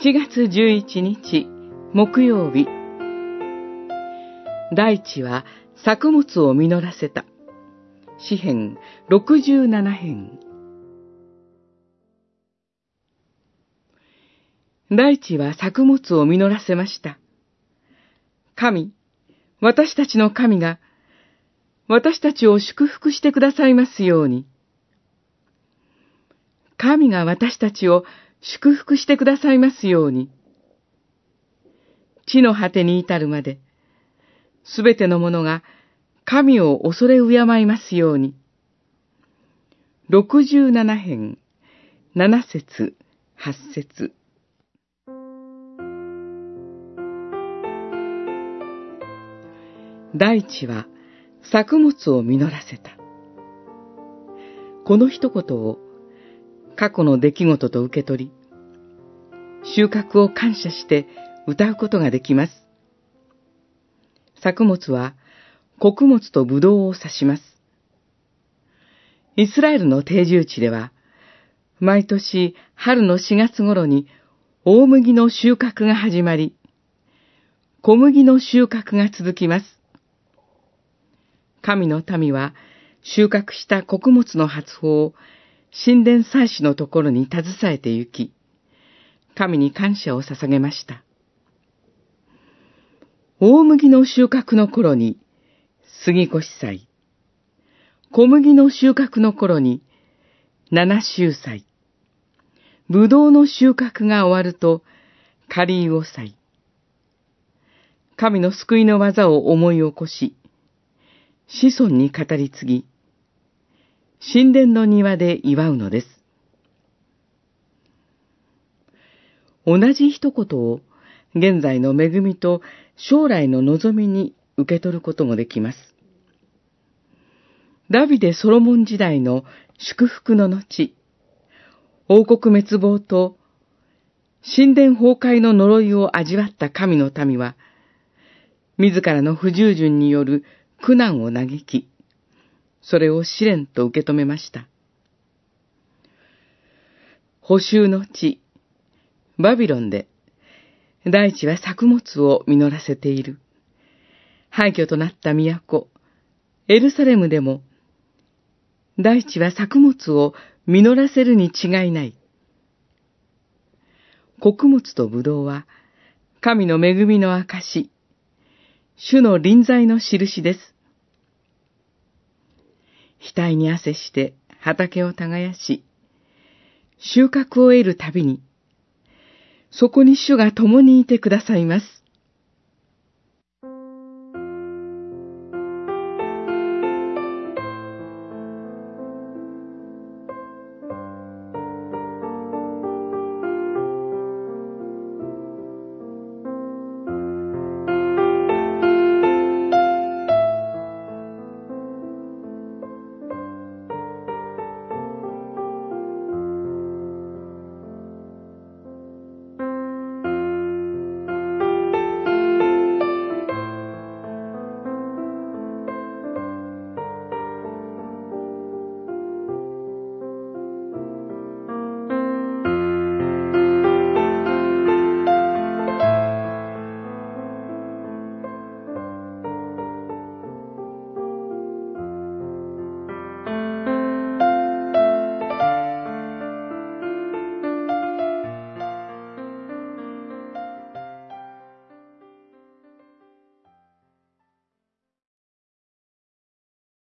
7月11日木曜日大地は作物を実らせた詩編67編大地は作物を実らせました。神、私たちの神が、私たちを祝福してくださいますように。神が私たちを祝福してくださいますように。地の果てに至るまで、すべてのものが神を恐れ敬いますように。六十七編、七節、八節。大地は作物を実らせた。この一言を過去の出来事と受け取り、収穫を感謝して歌うことができます。作物は穀物とブドウを指します。イスラエルの定住地では、毎年春の4月頃に大麦の収穫が始まり、小麦の収穫が続きます。神の民は収穫した穀物の発砲を神殿祭司のところに携えて行き、神に感謝を捧げました。大麦の収穫の頃に、杉越祭。小麦の収穫の頃に、七周祭。ぶどうの収穫が終わると、カリーゴ祭。神の救いの技を思い起こし、子孫に語り継ぎ、神殿の庭で祝うのです。同じ一言を現在の恵みと将来の望みに受け取ることもできます。ダビデ・ソロモン時代の祝福の後、王国滅亡と神殿崩壊の呪いを味わった神の民は、自らの不従順による苦難を嘆き、それを試練と受け止めました。補修の地、バビロンで、大地は作物を実らせている。廃墟となった都、エルサレムでも、大地は作物を実らせるに違いない。穀物と葡萄は、神の恵みの証、主の臨在の印です。額に汗して畑を耕し、収穫を得るたびに、そこに主が共にいてくださいます。